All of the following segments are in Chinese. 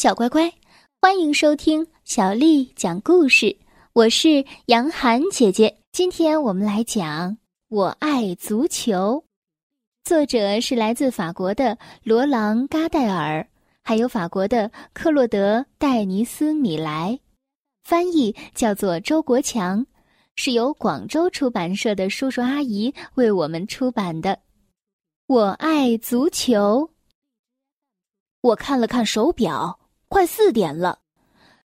小乖乖，欢迎收听小丽讲故事。我是杨涵姐姐，今天我们来讲《我爱足球》，作者是来自法国的罗朗·嘎戴尔，还有法国的克洛德·戴尼斯·米莱，翻译叫做周国强，是由广州出版社的叔叔阿姨为我们出版的《我爱足球》。我看了看手表。快四点了，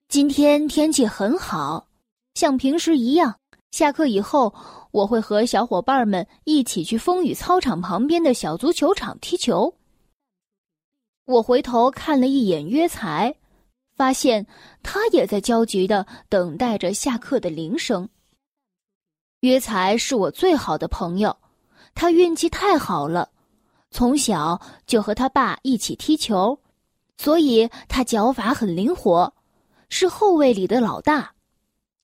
今天天气很好，像平时一样。下课以后，我会和小伙伴们一起去风雨操场旁边的小足球场踢球。我回头看了一眼约才，发现他也在焦急的等待着下课的铃声。约才是我最好的朋友，他运气太好了，从小就和他爸一起踢球。所以他脚法很灵活，是后卫里的老大。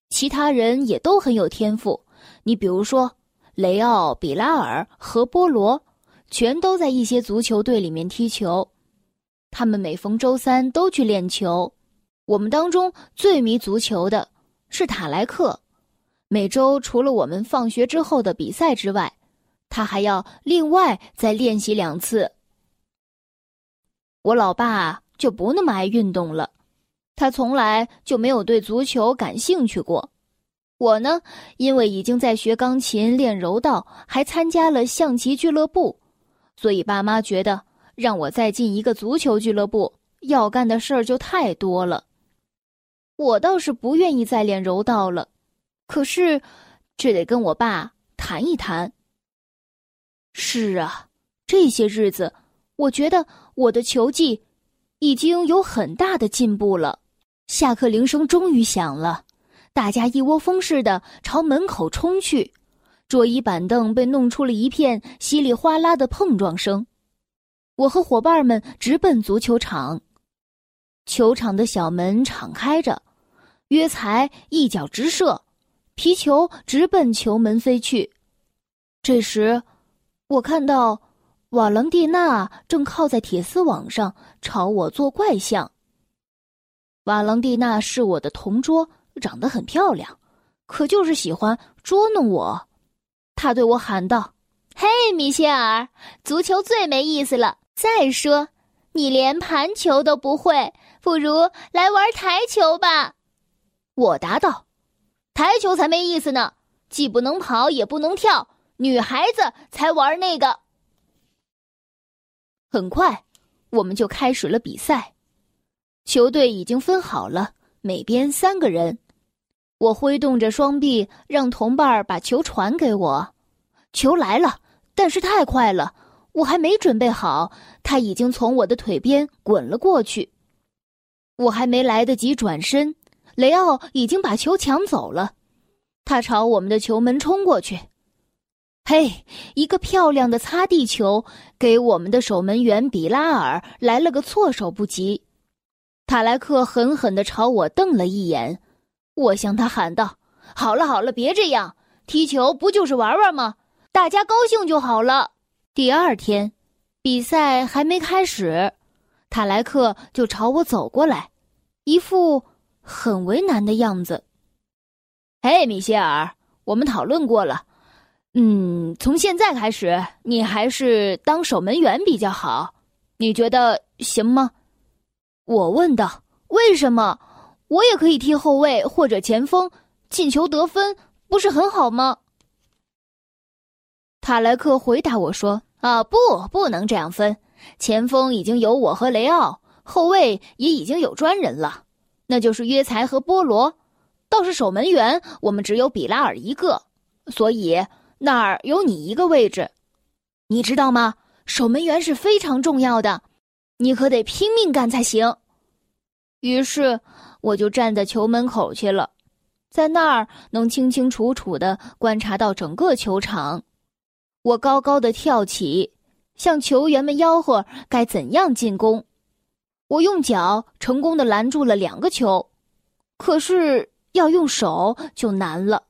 其他人也都很有天赋。你比如说，雷奥、比拉尔和波罗，全都在一些足球队里面踢球。他们每逢周三都去练球。我们当中最迷足球的是塔莱克，每周除了我们放学之后的比赛之外，他还要另外再练习两次。我老爸。就不那么爱运动了，他从来就没有对足球感兴趣过。我呢，因为已经在学钢琴、练柔道，还参加了象棋俱乐部，所以爸妈觉得让我再进一个足球俱乐部，要干的事儿就太多了。我倒是不愿意再练柔道了，可是这得跟我爸谈一谈。是啊，这些日子，我觉得我的球技。已经有很大的进步了。下课铃声终于响了，大家一窝蜂似的朝门口冲去，桌椅板凳被弄出了一片稀里哗啦的碰撞声。我和伙伴们直奔足球场，球场的小门敞开着，约才一脚直射，皮球直奔球门飞去。这时，我看到。瓦朗蒂娜正靠在铁丝网上朝我做怪相。瓦朗蒂娜是我的同桌，长得很漂亮，可就是喜欢捉弄我。他对我喊道：“嘿，米歇尔，足球最没意思了。再说，你连盘球都不会，不如来玩台球吧。”我答道：“台球才没意思呢，既不能跑也不能跳，女孩子才玩那个。”很快，我们就开始了比赛。球队已经分好了，每边三个人。我挥动着双臂，让同伴把球传给我。球来了，但是太快了，我还没准备好，他已经从我的腿边滚了过去。我还没来得及转身，雷奥已经把球抢走了。他朝我们的球门冲过去。嘿，一个漂亮的擦地球，给我们的守门员比拉尔来了个措手不及。塔莱克狠狠地朝我瞪了一眼，我向他喊道：“好了好了，别这样，踢球不就是玩玩吗？大家高兴就好了。”第二天，比赛还没开始，塔莱克就朝我走过来，一副很为难的样子。“嘿，米歇尔，我们讨论过了。”嗯，从现在开始，你还是当守门员比较好，你觉得行吗？我问道。为什么？我也可以踢后卫或者前锋，进球得分不是很好吗？塔莱克回答我说：“啊，不，不能这样分。前锋已经有我和雷奥，后卫也已经有专人了，那就是约才和波罗。倒是守门员，我们只有比拉尔一个，所以。”那儿有你一个位置，你知道吗？守门员是非常重要的，你可得拼命干才行。于是我就站在球门口去了，在那儿能清清楚楚的观察到整个球场。我高高的跳起，向球员们吆喝该怎样进攻。我用脚成功的拦住了两个球，可是要用手就难了。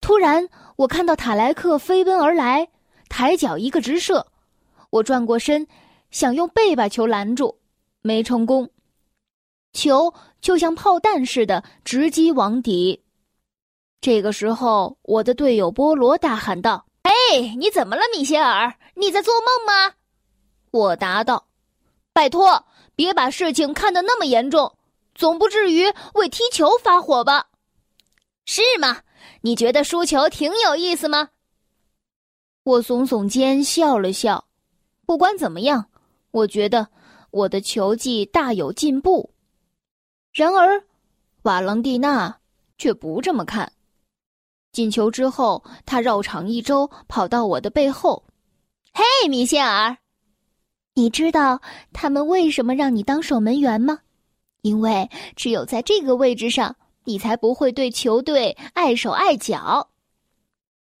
突然，我看到塔莱克飞奔而来，抬脚一个直射。我转过身，想用背把球拦住，没成功。球就像炮弹似的直击网底。这个时候，我的队友波罗大喊道：“哎，你怎么了，米歇尔？你在做梦吗？”我答道：“拜托，别把事情看得那么严重，总不至于为踢球发火吧？是吗？你觉得输球挺有意思吗？”我耸耸肩，笑了笑。不管怎么样，我觉得我的球技大有进步。然而，瓦朗蒂娜却不这么看。进球之后，他绕场一周，跑到我的背后：“嘿，米歇尔，你知道他们为什么让你当守门员吗？因为只有在这个位置上，你才不会对球队碍手碍脚。”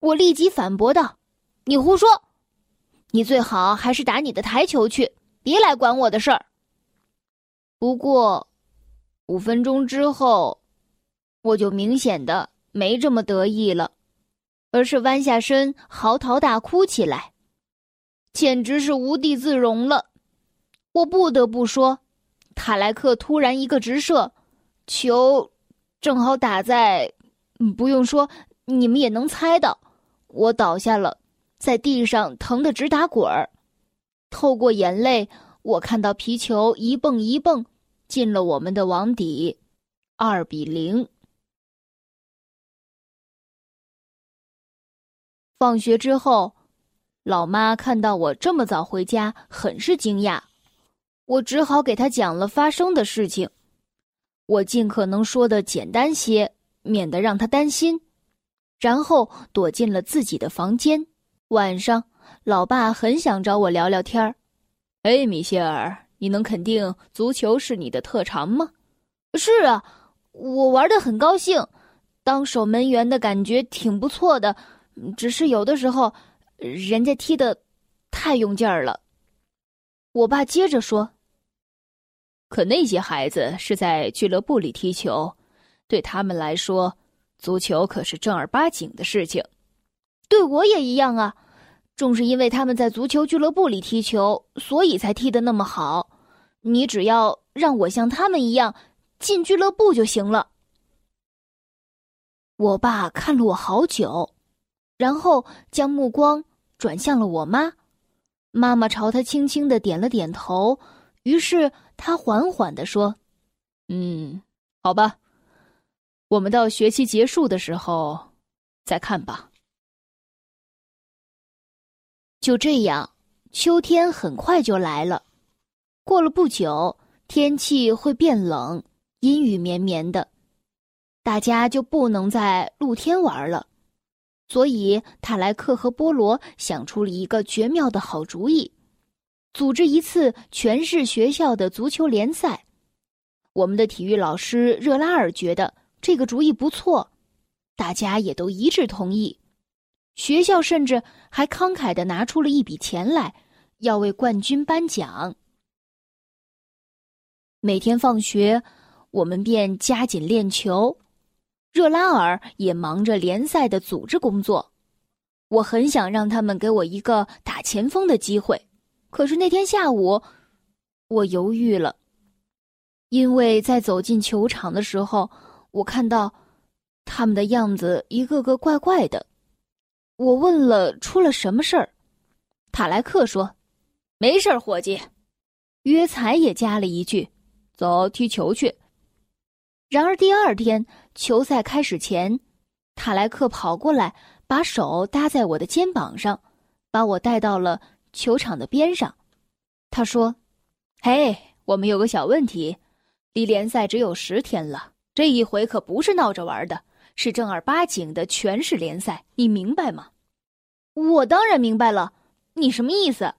我立即反驳道：“你胡说！”你最好还是打你的台球去，别来管我的事儿。不过，五分钟之后，我就明显的没这么得意了，而是弯下身嚎啕大哭起来，简直是无地自容了。我不得不说，塔莱克突然一个直射，球正好打在……不用说，你们也能猜到，我倒下了。在地上疼得直打滚儿，透过眼泪，我看到皮球一蹦一蹦进了我们的网底，二比零。放学之后，老妈看到我这么早回家，很是惊讶。我只好给她讲了发生的事情，我尽可能说的简单些，免得让他担心，然后躲进了自己的房间。晚上，老爸很想找我聊聊天儿。哎，米歇尔，你能肯定足球是你的特长吗？是啊，我玩的很高兴，当守门员的感觉挺不错的。只是有的时候，人家踢的太用劲儿了。我爸接着说：“可那些孩子是在俱乐部里踢球，对他们来说，足球可是正儿八经的事情。”对我也一样啊，正是因为他们在足球俱乐部里踢球，所以才踢得那么好。你只要让我像他们一样进俱乐部就行了。我爸看了我好久，然后将目光转向了我妈。妈妈朝他轻轻的点了点头，于是他缓缓的说：“嗯，好吧，我们到学期结束的时候再看吧。”就这样，秋天很快就来了。过了不久，天气会变冷，阴雨绵绵的，大家就不能在露天玩了。所以，塔莱克和波罗想出了一个绝妙的好主意：组织一次全市学校的足球联赛。我们的体育老师热拉尔觉得这个主意不错，大家也都一致同意。学校甚至还慷慨的拿出了一笔钱来，要为冠军颁奖。每天放学，我们便加紧练球，热拉尔也忙着联赛的组织工作。我很想让他们给我一个打前锋的机会，可是那天下午，我犹豫了，因为在走进球场的时候，我看到他们的样子一个个怪怪的。我问了出了什么事儿，塔莱克说：“没事儿，伙计。”约才也加了一句：“走，踢球去。”然而第二天球赛开始前，塔莱克跑过来，把手搭在我的肩膀上，把我带到了球场的边上。他说：“嘿，我们有个小问题，离联赛只有十天了，这一回可不是闹着玩的。”是正儿八经的全市联赛，你明白吗？我当然明白了，你什么意思？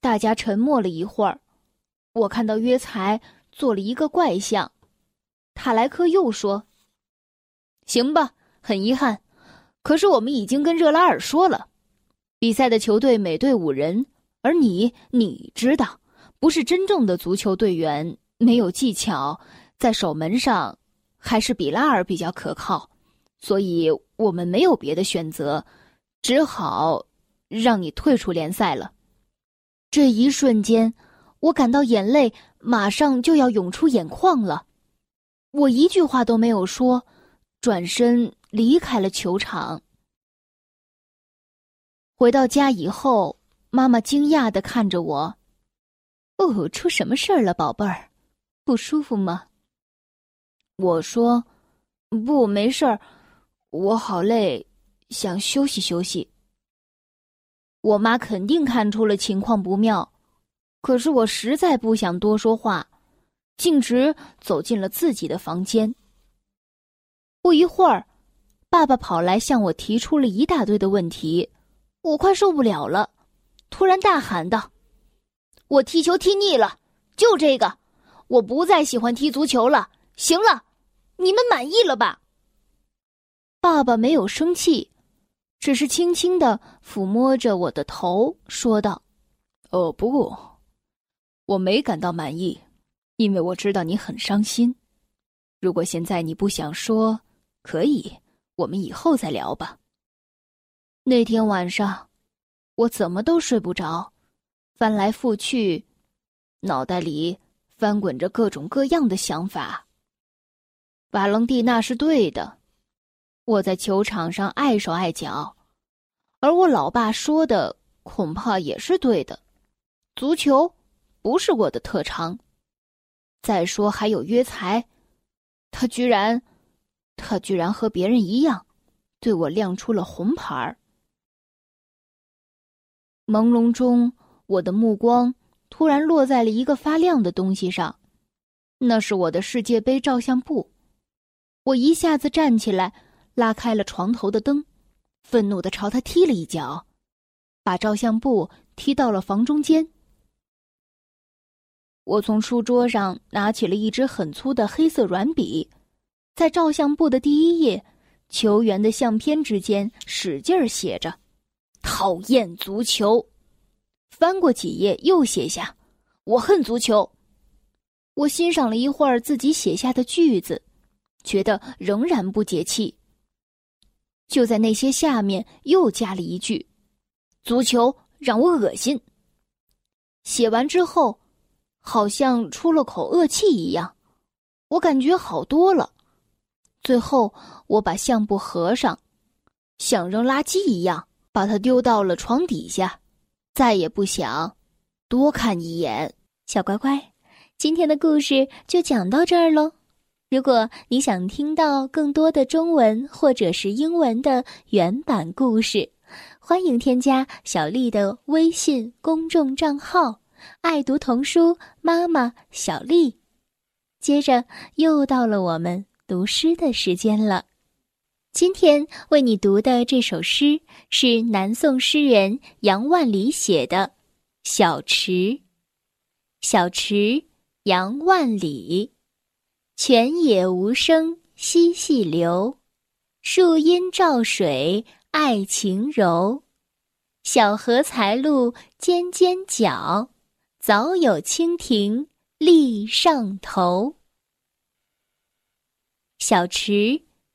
大家沉默了一会儿，我看到约才做了一个怪相，塔莱克又说：“行吧，很遗憾，可是我们已经跟热拉尔说了，比赛的球队每队五人，而你，你知道，不是真正的足球队员，没有技巧，在守门上。”还是比拉尔比较可靠，所以我们没有别的选择，只好让你退出联赛了。这一瞬间，我感到眼泪马上就要涌出眼眶了。我一句话都没有说，转身离开了球场。回到家以后，妈妈惊讶的看着我：“哦，出什么事儿了，宝贝儿？不舒服吗？”我说：“不，没事儿，我好累，想休息休息。”我妈肯定看出了情况不妙，可是我实在不想多说话，径直走进了自己的房间。不一会儿，爸爸跑来向我提出了一大堆的问题，我快受不了了，突然大喊道：“我踢球踢腻了，就这个，我不再喜欢踢足球了。行了，你们满意了吧？”爸爸没有生气。只是轻轻的抚摸着我的头，说道：“哦，不，我没感到满意，因为我知道你很伤心。如果现在你不想说，可以，我们以后再聊吧。”那天晚上，我怎么都睡不着，翻来覆去，脑袋里翻滚着各种各样的想法。瓦伦蒂娜是对的。我在球场上碍手碍脚，而我老爸说的恐怕也是对的。足球不是我的特长。再说还有约才，他居然，他居然和别人一样，对我亮出了红牌儿。朦胧中，我的目光突然落在了一个发亮的东西上，那是我的世界杯照相簿。我一下子站起来。拉开了床头的灯，愤怒的朝他踢了一脚，把照相簿踢到了房中间。我从书桌上拿起了一支很粗的黑色软笔，在照相簿的第一页，球员的相片之间使劲儿写着“讨厌足球”。翻过几页，又写下“我恨足球”。我欣赏了一会儿自己写下的句子，觉得仍然不解气。就在那些下面又加了一句：“足球让我恶心。”写完之后，好像出了口恶气一样，我感觉好多了。最后，我把相簿合上，像扔垃圾一样把它丢到了床底下，再也不想多看一眼。小乖乖，今天的故事就讲到这儿喽。如果你想听到更多的中文或者是英文的原版故事，欢迎添加小丽的微信公众账号“爱读童书妈妈小丽”。接着又到了我们读诗的时间了。今天为你读的这首诗是南宋诗人杨万里写的《小池》。小池，杨万里。泉眼无声惜细流，树阴照水爱晴柔。小荷才露尖尖角，早有蜻蜓立上头。小池，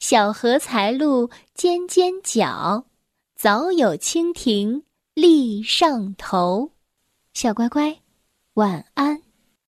小荷才露尖尖角，早有蜻蜓立上头。小乖乖，晚安。